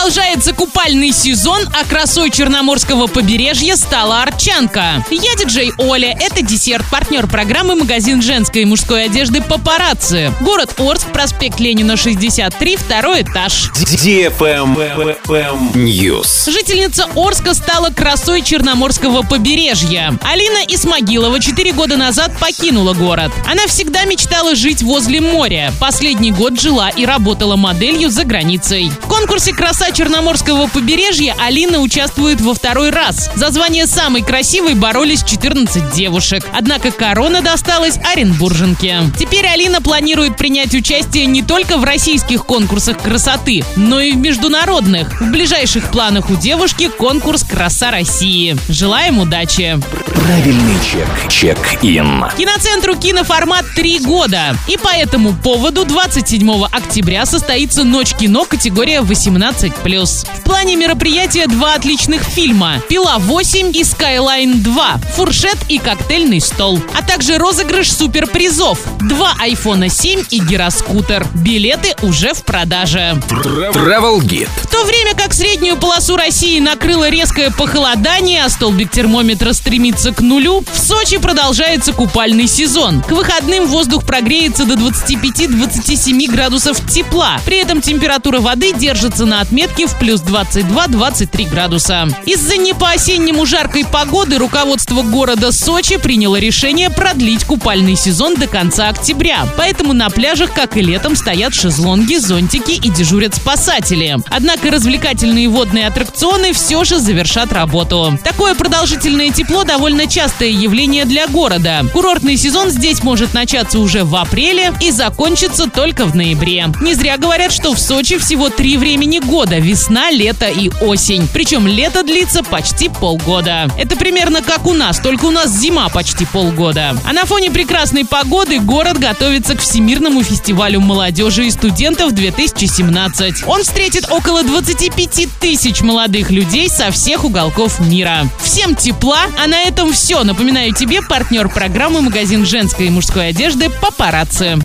Продолжается купальный сезон, а красой Черноморского побережья стала Арчанка. Я диджей Оля, это десерт, партнер программы магазин женской и мужской одежды «Папарацци». Город Орск, проспект Ленина, 63, второй этаж. News. Жительница Орска стала красой Черноморского побережья. Алина Исмагилова 4 года назад покинула город. Она всегда мечтала жить возле моря. Последний год жила и работала моделью за границей. В конкурсе «Краса Черноморского побережья» Алина участвует во второй раз. За звание самой красивой боролись 14 девушек. Однако корона досталась Оренбурженке. Теперь Алина планирует принять участие не только в российских конкурсах красоты, но и в международных. В ближайших планах у девушки конкурс «Краса России». Желаем удачи! Правильный чек. Check-in. Киноцентру киноформат три года. И по этому поводу 27 октября состоится Ночь кино категория 18+. В плане мероприятия два отличных фильма «Пила 8» и «Скайлайн 2», «Фуршет» и «Коктейльный стол», а также розыгрыш суперпризов два айфона 7 и гироскутер. Билеты уже в продаже. Travel Guide. В то время как среднюю полосу России накрыло резкое похолодание, а столбик термометра стремится к нулю, в Сочи продолжается купальный сезон. К выходным воздух прогреется до 25-27 градусов тепла. При этом температура воды держится на отметке в плюс 22-23 градуса. Из-за не по-осеннему жаркой погоды руководство города Сочи приняло решение продлить купальный сезон до конца октября. Поэтому на пляжах, как и летом, стоят шезлонги, зонтики и дежурят спасатели. Однако развлекательные водные аттракционы все же завершат работу. Такое продолжительное тепло довольно частое явление для города. Курортный сезон здесь может начаться уже в апреле и закончиться только в ноябре. Не зря говорят, что в Сочи всего три времени года – весна, лето и осень. Причем лето длится почти полгода. Это примерно как у нас, только у нас зима почти полгода. А на фоне прекрасной погоды город готовится к Всемирному фестивалю молодежи и студентов 2017. Он встретит около 25 тысяч молодых людей со всех уголков мира. Всем тепла, а на этом все. Напоминаю тебе, партнер программы магазин женской и мужской одежды «Папарацци».